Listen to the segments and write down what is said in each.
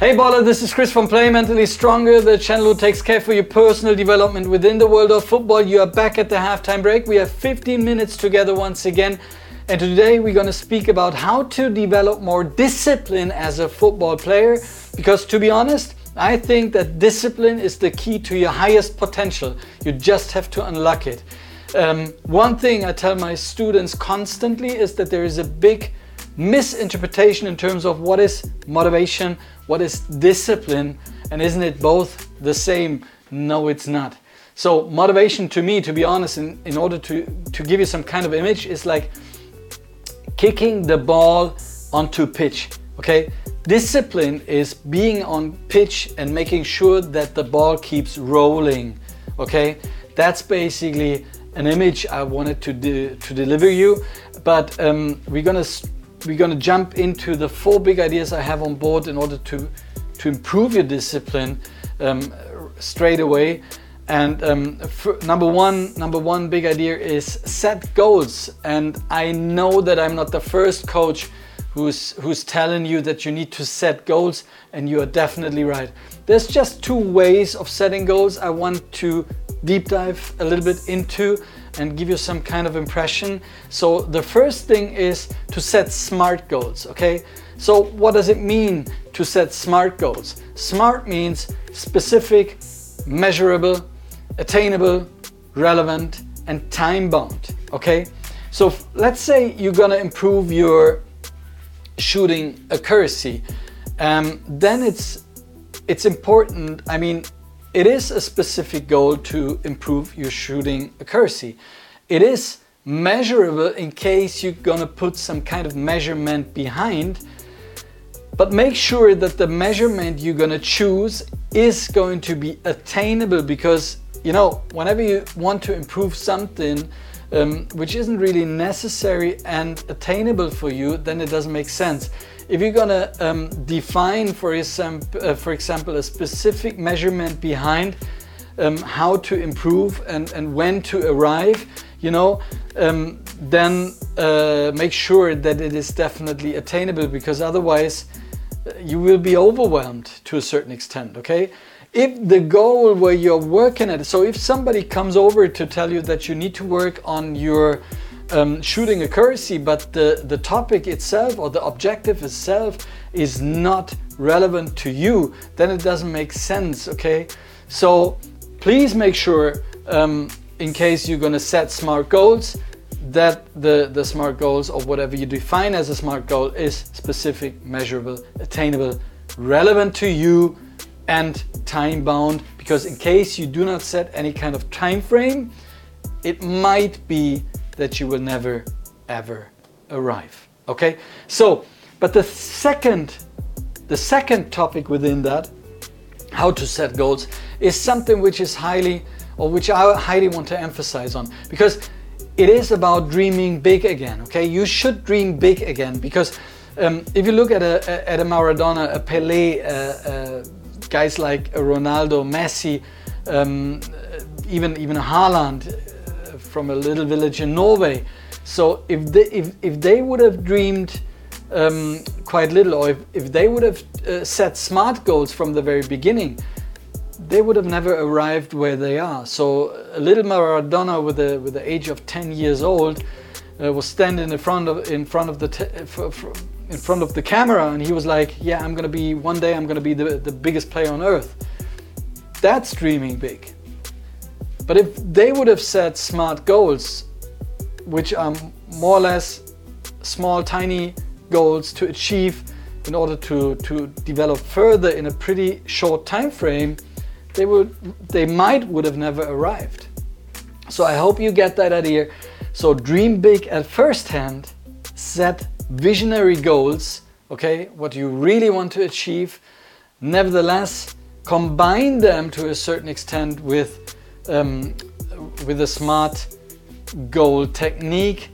Hey baller, this is Chris from Play Mentally Stronger, the channel who takes care for your personal development within the world of football. You are back at the halftime break. We have 15 minutes together once again. And today we're going to speak about how to develop more discipline as a football player. Because to be honest, I think that discipline is the key to your highest potential. You just have to unlock it. Um, one thing I tell my students constantly is that there is a big misinterpretation in terms of what is motivation, what is discipline, and isn't it both the same? No, it's not. So motivation to me, to be honest, in, in order to, to give you some kind of image, is like kicking the ball onto pitch. Okay? Discipline is being on pitch and making sure that the ball keeps rolling. Okay? That's basically an image I wanted to to deliver you. But um, we're gonna we're gonna jump into the four big ideas I have on board in order to to improve your discipline um, straight away. And um, number one, number one big idea is set goals. And I know that I'm not the first coach who's who's telling you that you need to set goals, and you are definitely right. There's just two ways of setting goals. I want to deep dive a little bit into and give you some kind of impression. So the first thing is to set smart goals, okay? So what does it mean to set smart goals? Smart means specific, measurable, attainable, relevant, and time bound, okay? So let's say you're gonna improve your shooting accuracy, um, then it's it's important. I mean, it is a specific goal to improve your shooting accuracy. It is measurable in case you're gonna put some kind of measurement behind, but make sure that the measurement you're gonna choose is going to be attainable because you know, whenever you want to improve something um, which isn't really necessary and attainable for you, then it doesn't make sense. If you're gonna um, define, for example, uh, for example, a specific measurement behind um, how to improve and, and when to arrive, you know, um, then uh, make sure that it is definitely attainable because otherwise uh, you will be overwhelmed to a certain extent, okay? If the goal where you're working at, so if somebody comes over to tell you that you need to work on your um, shooting accuracy, but the, the topic itself or the objective itself is not relevant to you, then it doesn't make sense, okay? So please make sure, um, in case you're gonna set smart goals, that the, the smart goals or whatever you define as a smart goal is specific, measurable, attainable, relevant to you, and time bound because in case you do not set any kind of time frame, it might be that you will never ever arrive. Okay? So, but the second the second topic within that how to set goals is something which is highly or which I highly want to emphasize on because it is about dreaming big again. Okay, you should dream big again because um, if you look at a at a Maradona, a Pele, uh, uh, guys like Ronaldo, Messi, um, even even Haaland from a little village in Norway. So if they if, if they would have dreamed um, quite little, or if, if they would have uh, set smart goals from the very beginning, they would have never arrived where they are. So a little Maradona with the with the age of 10 years old uh, was standing in front of in front of the in front of the camera and he was like, yeah, I'm gonna be, one day I'm gonna be the, the biggest player on earth. That's dreaming big. But if they would have set smart goals, which are more or less small, tiny goals to achieve in order to, to develop further in a pretty short time frame, they would they might would have never arrived. So I hope you get that idea. So dream big at first hand, set visionary goals, okay, what you really want to achieve, nevertheless, combine them to a certain extent with, um, with a smart goal technique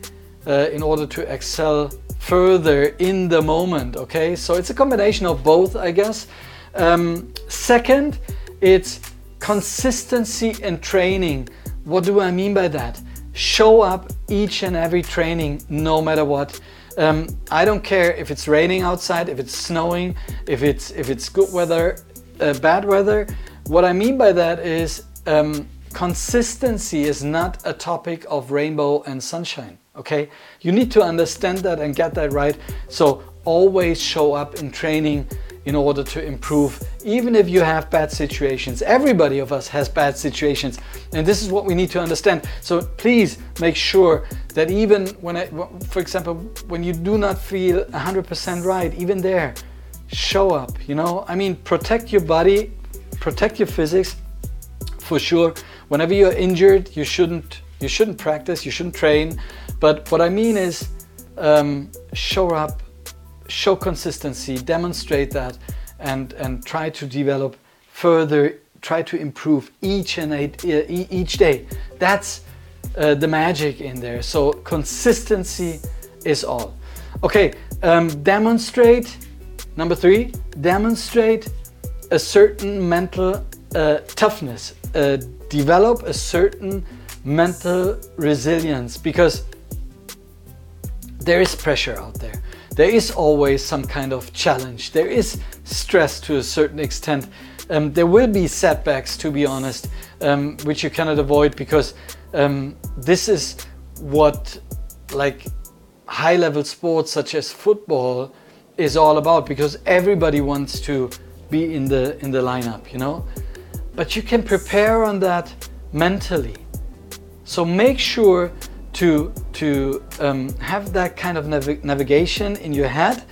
uh, in order to excel further in the moment, okay? So it's a combination of both, I guess. Um, second, it's consistency and training. What do I mean by that? Show up each and every training, no matter what. Um, I don't care if it's raining outside, if it's snowing, if it's if it's good weather, uh, bad weather. What I mean by that is um, consistency is not a topic of rainbow and sunshine. Okay, you need to understand that and get that right. So always show up in training in order to improve, even if you have bad situations. Everybody of us has bad situations, and this is what we need to understand. So please make sure that even when, I, for example, when you do not feel 100% right, even there, show up. You know, I mean, protect your body, protect your physics, for sure. Whenever you're injured, you shouldn't you shouldn't practice, you shouldn't train. But what I mean is, um, show up show consistency, demonstrate that, and, and try to develop further, try to improve each and eight, each day. That's uh, the magic in there. So consistency is all. Okay, um, demonstrate. Number three, demonstrate a certain mental uh, toughness. Uh, develop a certain mental resilience because there is pressure out there there is always some kind of challenge. There is stress to a certain extent. Um, there will be setbacks, to be honest, um, which you cannot avoid because um, this is what like high level sports such as football is all about because everybody wants to be in the in the lineup, you know. But you can prepare on that mentally. So make sure to to um, have that kind of nav- navigation in your head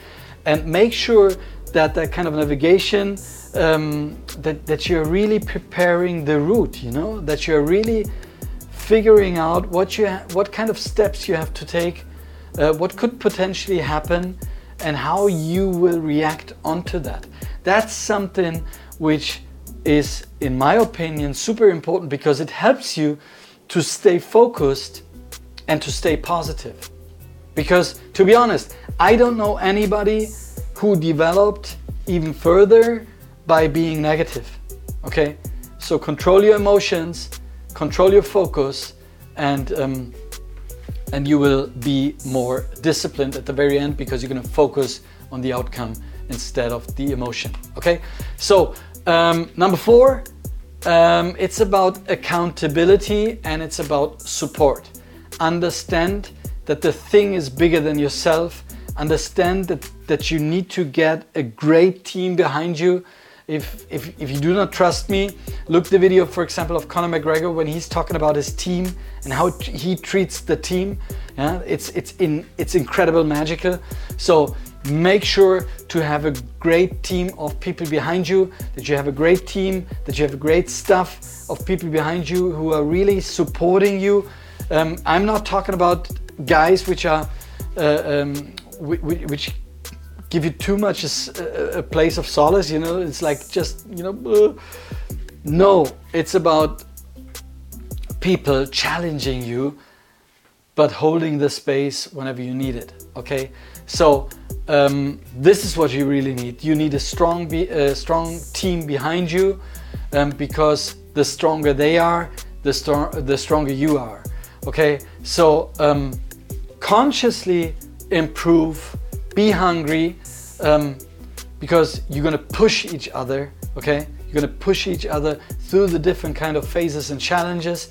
and make sure that that kind of navigation um, that, that you're really preparing the route you know that you're really figuring out what you ha- what kind of steps you have to take uh, what could potentially happen and how you will react onto that that's something which is in my opinion super important because it helps you to stay focused and to stay positive. Because to be honest, I don't know anybody who developed even further by being negative. Okay? So control your emotions, control your focus, and um, and you will be more disciplined at the very end because you're going to focus on the outcome instead of the emotion. Okay? So um, number four, um, it's about accountability and it's about support. Understand that the thing is bigger than yourself. Understand that, that you need to get a great team behind you. If, if, if you do not trust me look the video for example of conor mcgregor when he's talking about his team and how he treats the team. Yeah it's it's in it's incredible magical. So make sure to have a great team of people behind you that you have a great team that you have a great staff of people behind you who are really supporting you um, I'm not talking about guys which are uh, um, which give you too much a, a, place of solace. You know, it's like just you know. Uh, no, it's about people challenging you, but holding the space whenever you need it. Okay, so um, this is what you really need. You need a strong, be, a strong team behind you, um, because the stronger they are, the, strong, the stronger you are. Okay, so um, consciously improve, be hungry, um, because you're gonna push each other. Okay, you're gonna push each other through the different kind of phases and challenges,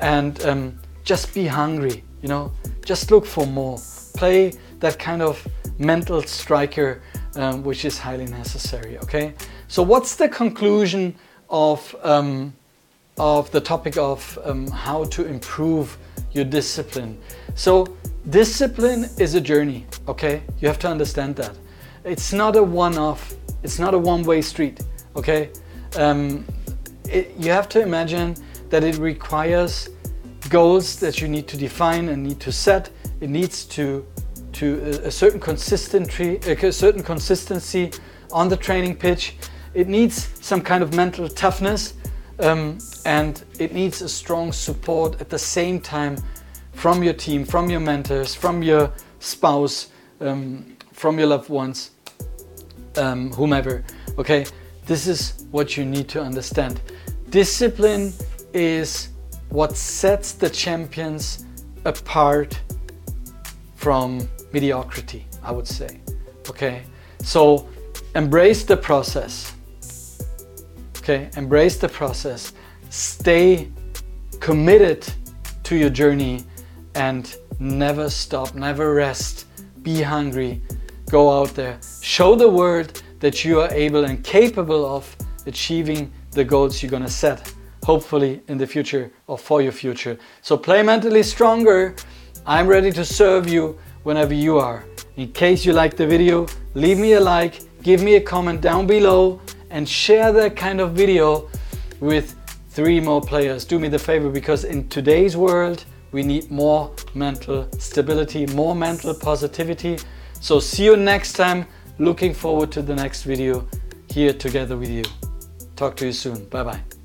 and um, just be hungry. You know, just look for more. Play that kind of mental striker, um, which is highly necessary. Okay, so what's the conclusion of um, of the topic of um, how to improve your discipline. So, discipline is a journey, okay? You have to understand that. It's not a one off, it's not a one way street, okay? Um, it, you have to imagine that it requires goals that you need to define and need to set. It needs to to a, certain consistency, a certain consistency on the training pitch. It needs some kind of mental toughness um, and it needs a strong support at the same time from your team, from your mentors, from your spouse, um, from your loved ones, um, whomever. Okay, this is what you need to understand. Discipline is what sets the champions apart from mediocrity, I would say. Okay, so embrace the process. Okay, embrace the process. Stay committed to your journey and never stop, never rest. Be hungry. Go out there. Show the world that you are able and capable of achieving the goals you're going to set, hopefully in the future or for your future. So play mentally stronger. I'm ready to serve you whenever you are. In case you like the video, leave me a like, give me a comment down below and share that kind of video with three more players. Do me the favor because in today's world, we need more mental stability, more mental positivity. So see you next time. Looking forward to the next video here together with you. Talk to you soon. Bye bye.